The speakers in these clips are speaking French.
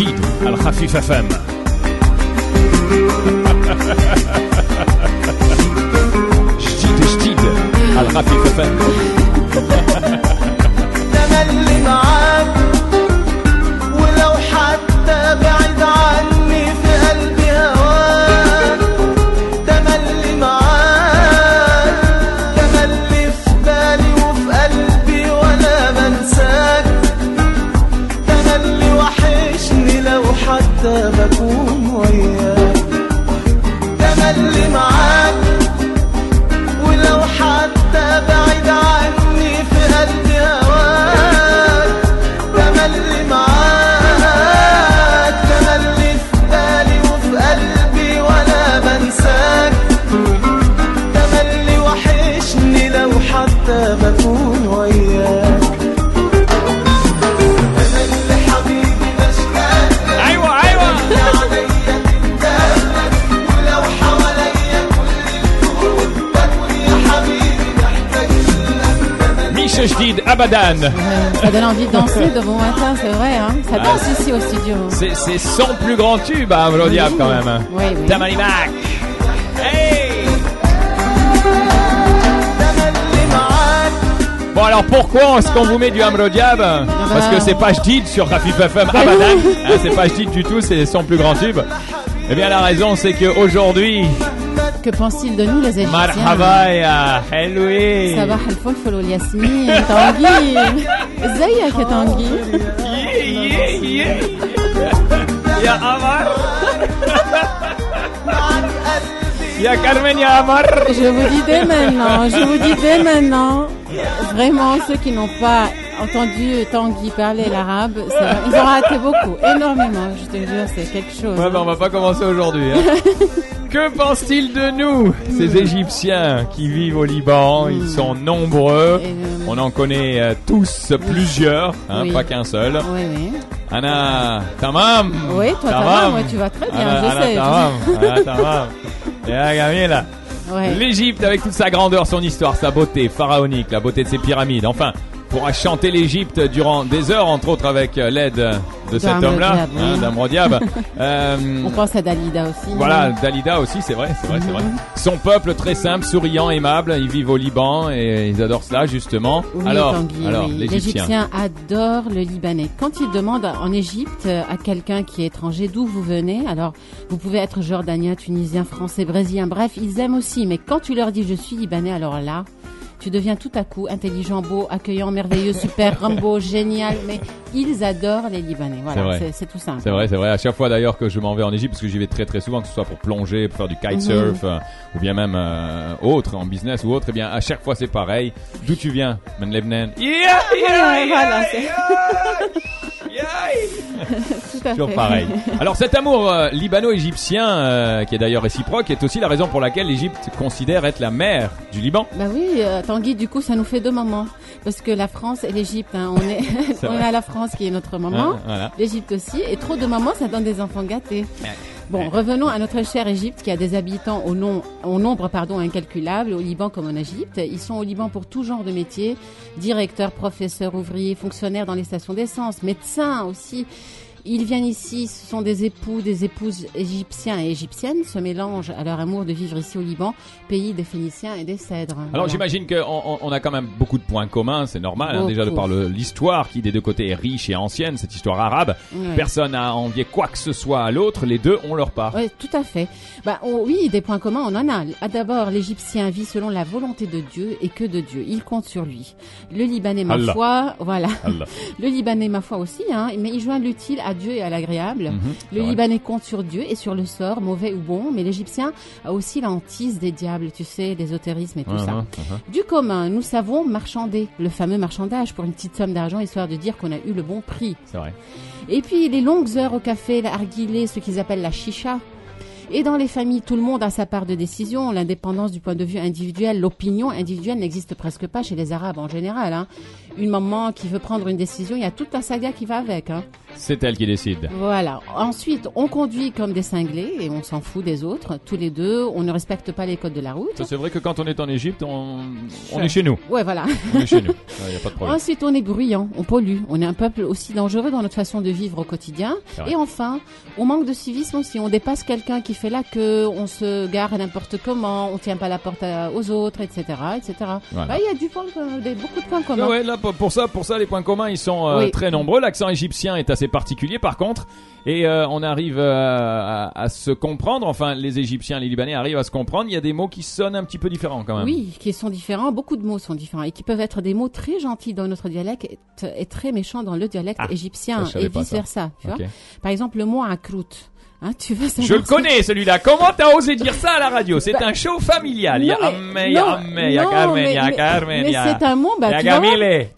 جديد على خفيف اف ام جديد جديد على خفيف اف ام تملي معاك. أنا اللي معاك. ولو حتى بعد Chejdid, Abadan. Ça donne envie de danser de bon matin, c'est vrai. Hein. Ça ah. danse ici au studio. C'est son plus grand tube à hein, Diable quand même. Hein. Oui, oui. Mac. Hey Bon alors pourquoi est-ce qu'on vous met du Amro Diab Parce que c'est pas Jdid sur Rafif FM ah Abadan. Hein, c'est pas Jdid du tout, c'est son plus grand tube. Eh bien la raison c'est qu'aujourd'hui... Que pense-t-il de nous, les Égyptiens marhaba ya helwi. صباح الفلفل والياسمين تانجي ازيك يا تانجي Yeah, yeah, yeah. Ya Amar. Ya Carmen ya Amar. Je vous dis dès maintenant, je vous dis dès maintenant, vraiment ceux qui n'ont pas entendu Tanguy parler l'arabe, c'est vrai, ils ont raté beaucoup, énormément, je te jure, c'est quelque chose. Ouais, ben on va pas commencer aujourd'hui. hein. que pense-t-il de nous, ces Égyptiens qui vivent au Liban Ils sont nombreux. On en connaît euh, tous plusieurs, hein, Oui. pas qu'un seul. Oui, oui. Anna, tamam. Oui, toi, tamam, ouais, tu vas très bien, Anna, je Anna, sais. tamam. Anna, tamam. Et là. Ouais. L'Égypte avec toute sa grandeur, son histoire, sa beauté pharaonique, la beauté de ses pyramides. Enfin, pourra chanter l'Égypte durant des heures, entre autres avec euh, l'aide de cet homme-là, Diab, oui. hein. Euh, On pense à Dalida aussi. voilà, Dalida aussi, c'est vrai, c'est vrai, c'est vrai. Mhm. Son peuple très simple, souriant, aimable, ils vivent au Liban et ils adorent cela justement. Oui, alors, Tanguy, alors oui. l'Égyptien. Adore le Libanais. Quand il demande en Égypte à quelqu'un qui est étranger d'où vous venez, alors vous pouvez être jordanien, tunisien, français, brésilien, bref, ils aiment aussi. Mais quand tu leur dis je suis Libanais, alors là, tu deviens tout à coup intelligent, beau, accueillant, merveilleux, super, Rambo, génial. Mais ils adorent les Libanais. Voilà, c'est- tout simple. C'est vrai, c'est vrai. À chaque fois d'ailleurs que je m'en vais en Égypte, parce que j'y vais très très souvent, que ce soit pour plonger, pour faire du Mhm. kitesurf, euh, ou bien même euh, autre, en business ou autre, eh bien à chaque fois c'est pareil. D'où tu viens, Yeah, yeah, yeah. Tout à Toujours fait. pareil. Alors cet amour euh, libano-égyptien, euh, qui est d'ailleurs réciproque, est aussi la raison pour laquelle l'Égypte considère être la mère du Liban. Bah oui, euh, Tanguy, du coup, ça nous fait deux mamans. Parce que la France et l'Égypte, hein, on est, on la France qui est notre maman, voilà. l'Égypte aussi, et trop de mamans, ça donne des enfants gâtés. Bon, revenons à notre chère Égypte qui a des habitants au, nom, au nombre pardon, incalculable, au Liban comme en Égypte. Ils sont au Liban pour tout genre de métiers, directeurs, professeurs, ouvriers, fonctionnaires dans les stations d'essence, médecins aussi. Ils viennent ici, ce sont des époux, des épouses égyptiens et égyptiennes, se mélangent à leur amour de vivre ici au Liban, pays des Phéniciens et des Cèdres. Alors Voilà. j'imagine qu'on on, on a quand même beaucoup de points communs, c'est normal, hein, déjà de par l'histoire qui des deux côtés est riche et ancienne, cette histoire arabe. Ouais. Personne n'a envié quoi que ce soit à l'autre, les deux ont leur part. Oui, tout à fait. Bah, on- oui, des points communs, on en a. Ah, D'abord, l'Égyptien vit selon la volonté de Dieu et que de Dieu. Il compte sur lui. Le Libanais, ma foi, voilà. Allah. Le Libanais, ma foi aussi, hein, mais il joint l'utile à Dieu et à l'agréable. Mhm, Le. Libanais compte sur Dieu et sur le sort, mauvais ou bon, mais l'Égyptien a aussi la hantise des diables, tu sais, l'ésotérisme et tout ça. Mhm, mhm. Du commun, nous savons marchander, le fameux marchandage pour une petite somme d'argent, histoire de dire qu'on a eu le bon prix. C'est vrai. Et puis les longues heures au café, la arguilée, ce qu'ils appellent la chicha. Et dans les familles, tout le monde a sa part de décision. L'indépendance du point de vue individuel, l'opinion individuelle n'existe presque pas chez les Arabes en général. hein. Une maman qui veut prendre une décision, il y a toute la saga qui va avec. hein. C'est elle qui décide. Voilà. Ensuite, on conduit comme des cinglés et on s'en fout des autres. Tous les deux, on ne respecte pas les codes de la route. Ça, C'est vrai que quand on est en Égypte, on, on est chez nous. Ouais, voilà. On est chez nous. Il n'y a pas de problème. Ensuite, on est bruyant, on pollue. On est un peuple aussi dangereux dans notre façon de vivre au quotidien. Et enfin, on manque de civisme aussi. On dépasse quelqu'un qui fait la queue, on se gare n'importe comment, on tient pas la porte à- aux autres, etc., etc. Voilà. Bah, Il y a du point, euh, des- beaucoup de points communs. Ouais, ouais, là, pour pour ça, pour ça, les points communs, ils sont euh, Oui. très nombreux. L'accent égyptien est assez particulier, par contre, et euh, on arrive euh, à, à se comprendre. Enfin, les Égyptiens, les Libanais arrivent à se comprendre. Il y a des mots qui sonnent un petit peu différents, quand même. Oui, qui sont différents. Beaucoup de mots sont différents et qui peuvent être des mots très gentils dans notre dialecte et, très méchants dans le dialecte Ah, égyptien et vice versa. Tu Ok. vois Par exemple, le mot akrout. Hein, tu veux savoir Je le connais, celui-là. Comment t'as osé dire ça à la radio? C'est un show familial. Bah, Non, mais- Amme, il y a non, mais- Carmen, mais il y a... c'est un mot, bah, tu vas.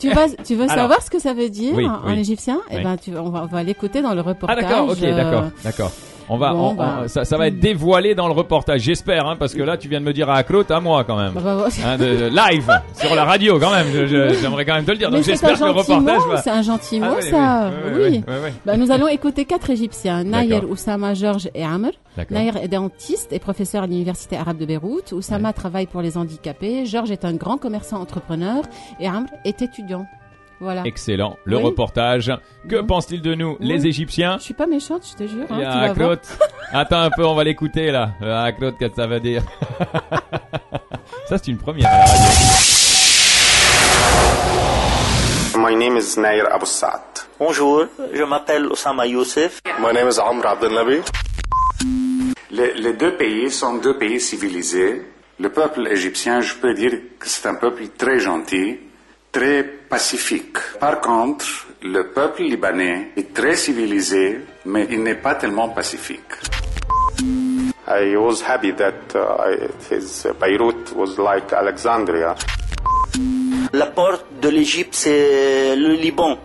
Tu vas, tu veux Alors. savoir ce que ça veut dire Oui, en, oui. égyptien? Eh ben, tu, on va, l'écouter dans le Ah reportage. d'accord, ok, euh, d'accord, d'accord. On va, bon, on- bah. on- ça, ça va être dévoilé dans le reportage, j'espère, hein, parce que là, tu viens de me dire à Claude, à moi quand même. bah, bah, Hein, de, de live sur la radio quand même. J'aimerais quand même te le dire. Mais Donc j'espère que le reportage va. c'est un gentil Ah mot, oui, ça. oui, Oui. nous allons écouter quatre Égyptiens. Nayer. Oussama, Georges et Amr. Nayer est dentiste et professeur à l'université arabe de Beyrouth. Oussama travaille pour les handicapés. Georges est un grand commerçant entrepreneur et Amr est étudiant. Voilà. Excellent. Le Oui. reportage. Que Oui. pensent-ils de nous, les. Égyptiens Je suis pas méchante, je te jure. hein, Il y tu a vas voir. Claude. Attends un peu, on va l'écouter là. Ah, Claude, qu'est-ce que ça veut dire Ça, c'est une première à la radio. My name is Nair. Bonjour, je m'appelle Osama Youssef. My name is Amr Abdelnabi. Les, les deux pays sont deux pays civilisés. Le peuple égyptien, je peux dire que c'est un peuple très gentil, très pacifique. Par contre, le peuple libanais est très civilisé, mais il n'est pas tellement pacifique. I was happy that uh, his uh, Beirut was like Alexandria. La porte de l'Égypte, c'est le Liban.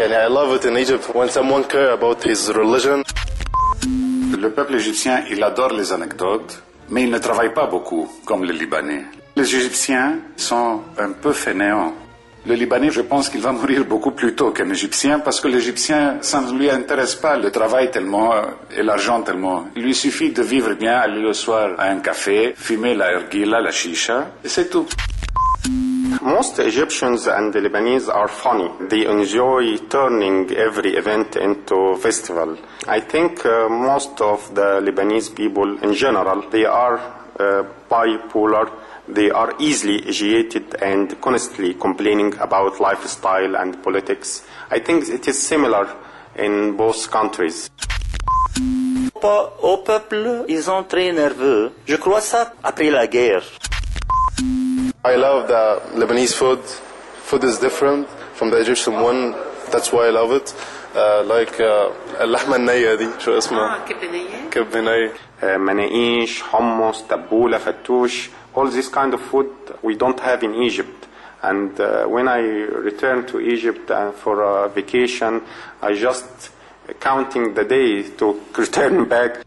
And I love it in Egypt when someone care about his religion. Le peuple égyptien, il adore les anecdotes, mais il ne travaille pas beaucoup, comme les Libanais. Les Égyptiens sont un peu fainéants. Le Libanais, je pense qu'il va mourir beaucoup plus tôt qu'un Égyptien, parce que l'Égyptien, ça ne lui intéresse pas le travail tellement euh, et l'argent tellement. Il lui suffit de vivre bien, aller le soir à un café, fumer la ergila, la chicha, et c'est tout. Most Egyptians and Lebanese are funny. They enjoy turning every event into festival. I think uh, most of the Lebanese people in general, they are uh, bipolar. They are easily agitated and constantly complaining about lifestyle and politics. I think it is similar in both countries. Pas Au peuple, ils sont très nerveux. Je crois ça après la guerre. I love the Lebanese food. Food is different from the Egyptian one. That's why I love it. Uh, like uh, اللحمة النية دي شو اسمها؟ كبة نية. uh, manaish, hummus, tabbouleh, fattoush, all this kind of food we don't have in Egypt. And uh, when I return to Egypt uh, for a vacation, I just counting the day to return back.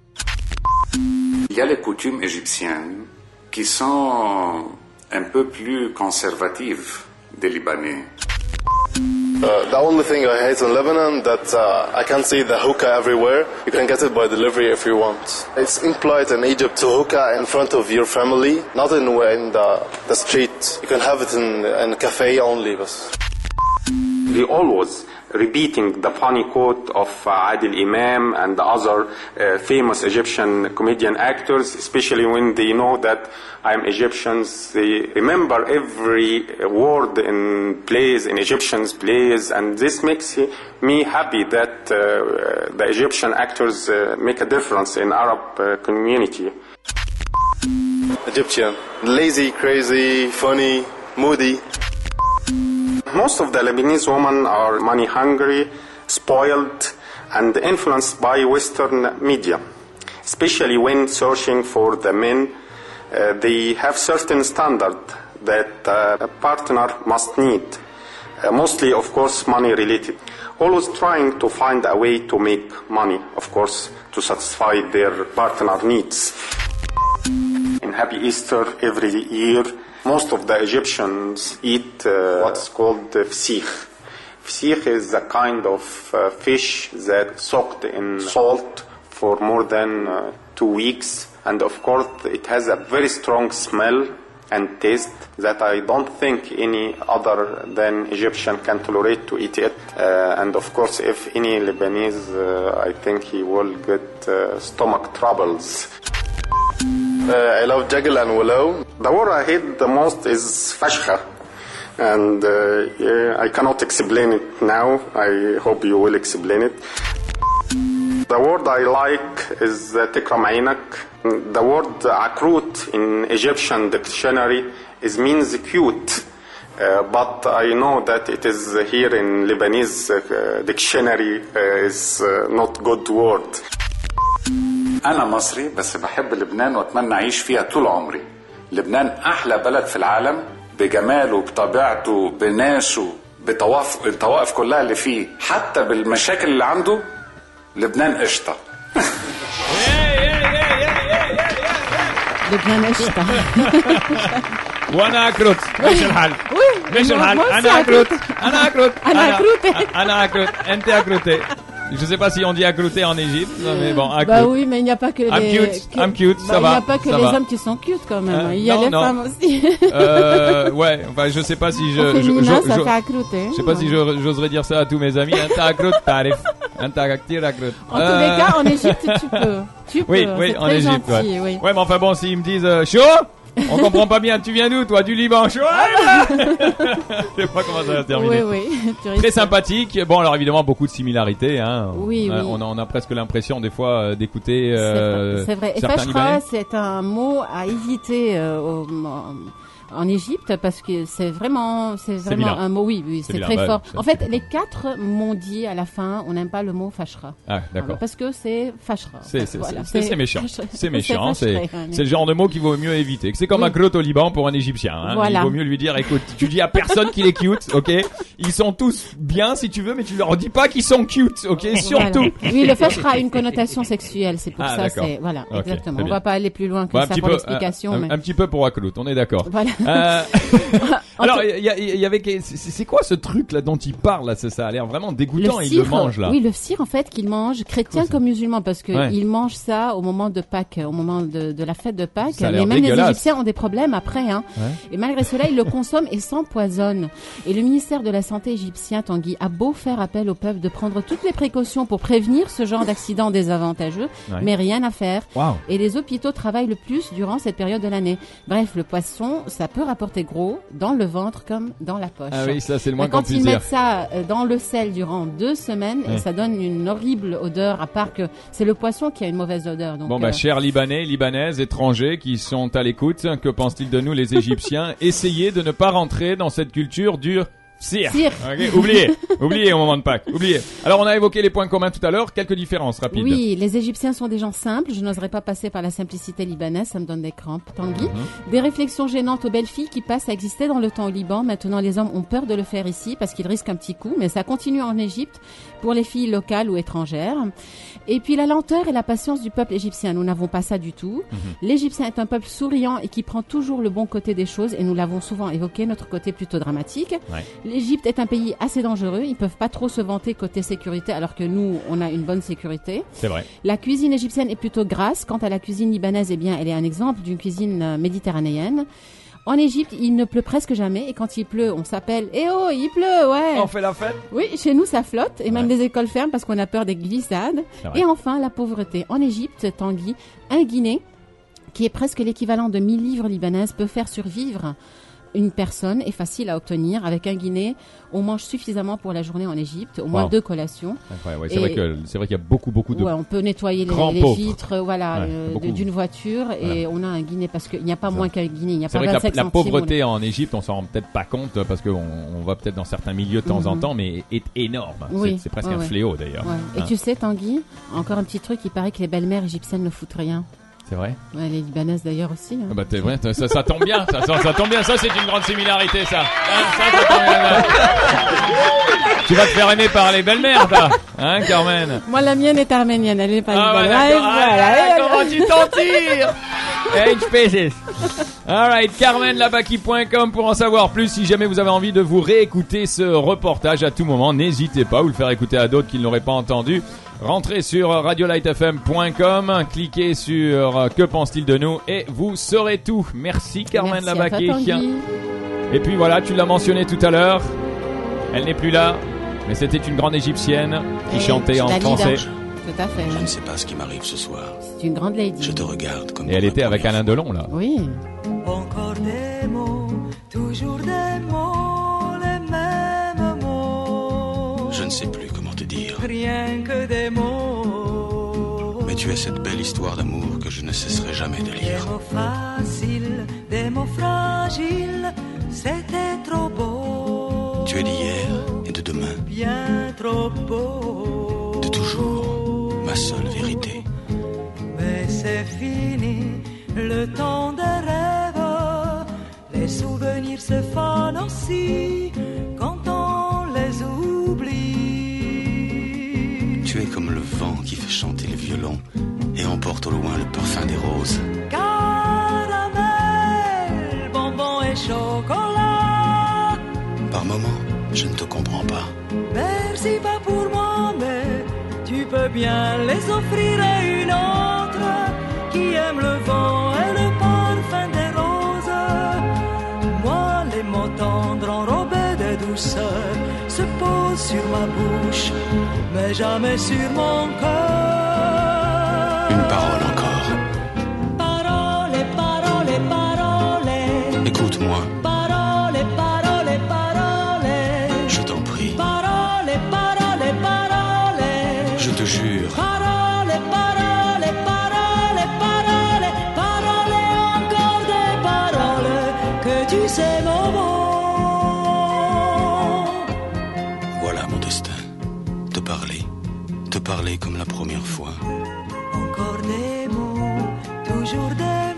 Il y a les coutumes égyptiennes qui sont un peu plus conservatives des Libanais. Uh, the only thing I hate in Lebanon that uh, I can't see the hookah everywhere. You can get it by delivery if you want. It's impolite in Egypt to hookah in front of your family, not in, in the, the street. You can have it in, in a cafe only. بس. They always repeating the funny quote of uh, Adil Imam and the other uh, famous Egyptian comedian actors, especially when they know that I'm Egyptians. They remember every word in plays, in Egyptians plays, and this makes me happy that uh, the Egyptian actors uh, make a difference in Arab uh, community. Egyptian. Lazy, crazy, funny, moody. Most of the Lebanese women are money hungry, spoiled and influenced by Western media, especially when searching for the men. Uh, they have certain standard that uh, a partner must need, uh, mostly, of course, money related. Always trying to find a way to make money, of course, to satisfy their partner needs. In Happy Easter every year, most of the Egyptians eat uh, what's called fsikh. Fsikh is a kind of uh, fish that soaked in salt for more than uh, two weeks, and of course it has a very strong smell and taste that I don't think any other than Egyptian can tolerate to eat it. Uh, and of course, if any Lebanese, uh, I think he will get uh, stomach troubles. Uh, I love Jagel and Willow. The word I hate the most is fashcha. And uh, yeah, I cannot explain it now. I hope you will explain it. The word I like is uh, tikram aynak. The word akrut in Egyptian dictionary is means cute. Uh, but I know that it is here in Lebanese uh, dictionary uh, is uh, not good word. أنا مصري بس بحب لبنان وأتمنى أعيش فيها طول عمري لبنان أحلى بلد في العالم بجماله بطبيعته بناسه بطوائف الطوائف كلها اللي فيه حتى بالمشاكل اللي عنده لبنان قشطة لبنان قشطة وأنا اكرت إيش الحل؟ Moi- الحل؟ أنا اكرت أكرت. أنا اكرت أنا أكروتة. أنا اكرت أنت اكروتة Je sais pas si on dit accrouté en Égypte, mais bon, Bah accrouté. oui, mais il n'y a pas que I'm les. cute, que- I'm cute, Bah, ça Il n'y va, a pas que les va. hommes qui sont cute quand même. Euh, il y a non, les non. femmes aussi. Euh, ouais, enfin, je sais pas si je, je, je- ça je- fait accrouter. je sais pas si je- j'oserais dire ça à tous mes amis. Akrut. En tous les cas, en Égypte, tu peux. Tu peux. Euh. Oui, oui, en Égypte, gentil, ouais. oui. Ouais, mais enfin bon, s'ils me disent euh, chaud, on comprend pas bien. Tu viens d'où, toi, du Liban, Je sais pas comment ça va se terminer. Oui, oui. Très sympathique. Bon, alors évidemment, beaucoup de similarités. Hein. Oui, on, a, oui. on a- on a presque l'impression des fois euh, d'écouter C'est euh, vrai, C'est vrai. Et c'est un mot à éviter euh, au- en, Égypte parce que c'est vraiment, c'est vraiment vilain. un mot. Oui, oui, C'est très ouais, fort. En fait, les quatre m'ont dit à la fin, on n'aime pas le mot fashra. Ah, d'accord. Parce que c'est fashra. C'est c'est- Voilà, méchant. C'est méchant. C'est le genre de mot qu'il vaut mieux éviter. C'est comme Oui. un crotte au Liban pour un Égyptien. hein. Voilà. Il vaut mieux lui dire, écoute, tu dis à personne qu'il est cute, ok? Ils sont tous bien si tu veux, mais tu leur dis pas qu'ils sont cute, ok? Surtout. Voilà. Oui, le fashra a une connotation sexuelle, c'est pour Ah, ça. voilà, exactement. On va pas aller plus loin que un ça pour l'explication. un, mais- un petit peu pour Aklout, on est d'accord. Voilà. Euh, alors, il y, avait, c'est quoi ce truc là dont il parle là Ça? A l'air vraiment dégoûtant. Le il le mange là. Oui, le cire en fait qu'il mange, chrétien comme musulman, parce que Ouais. il mange ça au moment de Pâques, au moment de, de la fête de Pâques. Mais même les. Égyptiens ont des problèmes après, hein. Ouais. Et malgré cela, ils le consomment et s'empoisonnent. Et le ministère de la Santé égyptien, Tanguy, a beau faire appel au peuple de prendre toutes les précautions pour prévenir ce genre d'accident désavantageux, Ouais. mais rien à faire. Et les hôpitaux travaillent le plus durant cette période de l'année. Bref, le poisson, ça peut rapporter gros dans le ventre comme dans la poche. Ah oui, ça c'est le moins qu'on quand ils mettent ça euh, dans le sel durant deux semaines, et ça donne une horrible odeur, à part que c'est le poisson qui a une mauvaise odeur. Donc, Bon bah euh, chers Libanais, Libanaises, étrangers qui sont à l'écoute, que pensent-ils de nous les Égyptiens? Essayez de ne pas rentrer dans cette culture du cire. Cire. Ok, oubliez, oubliez au moment de Pâques, oubliez. Alors on a évoqué les points communs tout à l'heure, quelques différences rapides. Oui, les Égyptiens sont des gens simples. Je n'oserais pas passer par la simplicité libanaise, ça me donne des crampes. Tanguy. Mhm. Des réflexions gênantes aux belles filles qui passent à exister dans le temps au Liban. Maintenant, les hommes ont peur de le faire ici parce qu'ils risquent un petit coup, mais ça continue en Égypte pour les filles locales ou étrangères. Et puis la lenteur et la patience du peuple égyptien, nous n'avons pas ça du tout. Mhm. L'Égyptien est un peuple souriant et qui prend toujours le bon côté des choses, et nous l'avons souvent évoqué, notre côté plutôt dramatique. Ouais. L'Égypte est un pays assez dangereux, ils peuvent pas trop se vanter côté sécurité, alors que nous, on a une bonne sécurité. C'est vrai. La cuisine égyptienne est plutôt grasse. Quant à la cuisine libanaise, eh bien, elle est un exemple d'une cuisine euh, méditerranéenne. En Égypte, il ne pleut presque jamais, et quand il pleut, on s'appelle Eh oh, il pleut, ouais On fait la fête? Oui, chez nous, ça flotte, et même Ouais. les écoles ferment parce qu'on a peur des glissades. Et enfin, la pauvreté. En Égypte, Tanguy, un guinée, qui est presque l'équivalent de 1000 livres libanaises, peut faire survivre une personne est facile à obtenir. Avec un guinée, on mange suffisamment pour la journée en Égypte, au moins Wow. deux collations. Ouais, c'est vrai que c'est vrai qu'il y a beaucoup beaucoup de Ouais, on peut nettoyer les, les vitres, voilà, Ouais, euh, de- beaucoup. d'une voiture et on a un guinée parce qu'il n'y a pas moins qu'un guinée, il n'y a C'est pas vrai que 25 la, pauvreté en Égypte, on s'en rend peut-être pas compte parce qu'on on va peut-être dans certains milieux de temps en Mhm. temps, mais est énorme. C'est- Oui, c'est presque un fléau d'ailleurs. Et Hein, tu sais, Tanguy, encore un petit truc, il paraît que les belles-mères égyptiennes ne foutent rien. C'est vrai. Ouais, les libanaises d'ailleurs aussi. hein. Ah bah t'es vrai, ça, ça tombe bien, ça, ça, ça tombe bien, ça c'est une grande similarité ça. Hein, tu vas te faire aimer par les belles-mères, toi, hein, Carmen. Moi, la mienne est arménienne, elle est pas Ah libanaise. d'accord. Ouais, Ah, voilà. ah, comment tu t'en tires spaces. Alright, carmenlabaki.com pour en savoir plus. Si jamais vous avez envie de vous réécouter ce reportage à tout moment, n'hésitez pas ou le faire écouter à d'autres qui ne l'auraient pas entendu. Rentrez sur radiolightfm.com, cliquez sur euh, Que pense-t-il de nous et vous saurez tout. Merci Carmen. Tanguy. Et puis voilà, tu l'as mentionné tout à l'heure. Elle n'est plus là, mais c'était une grande égyptienne qui Et chantait en français. Tout à fait. Je ne sais pas ce qui m'arrive ce soir. C'est une grande lady. Je te regarde comme Et elle était avec Alain Delon là. Oui. Encore des mots, toujours des mots, les mêmes mots. Je ne sais plus. Rien que des mots. Mais tu es cette belle histoire d'amour que je ne cesserai jamais de Des lire. mots faciles, des mots fragiles, c'était trop beau. Tu es d'hier et de demain, Bien trop beau. de toujours, ma seule vérité. Mais c'est fini, le temps des rêves. Les souvenirs se fanent aussi fait chanter le violon et emporte au loin le parfum des roses. Caramel, bonbon et chocolat. Par moments, je ne te comprends pas. Merci pas pour moi, mais tu peux bien les offrir à une autre sur ma bouche, mais jamais sur mon cœur. Une parole encore. Parole, parole, parole. Écoute-moi, Parole, parole, parole. je t'en prie. Parole, parole, parole. Je te jure, Parole, parole, parole, parole. Parole, encore des paroles que tu sais mon parler comme la première fois. Encore des mots, toujours des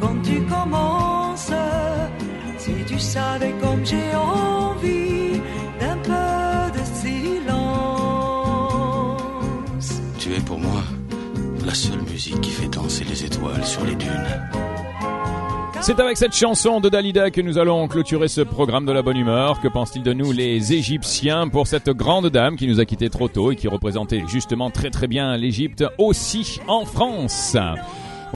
quand tu commences. Si tu savais comme j'ai envie d'un peu de silence. Tu es pour moi la seule musique qui fait danser les étoiles sur les dunes. C'est avec cette chanson de Dalida que nous allons clôturer ce programme de la bonne humeur. Que pensent-ils de nous les Égyptiens pour cette grande dame qui nous a quittés trop tôt et qui représentait justement très très bien l'Égypte aussi en France?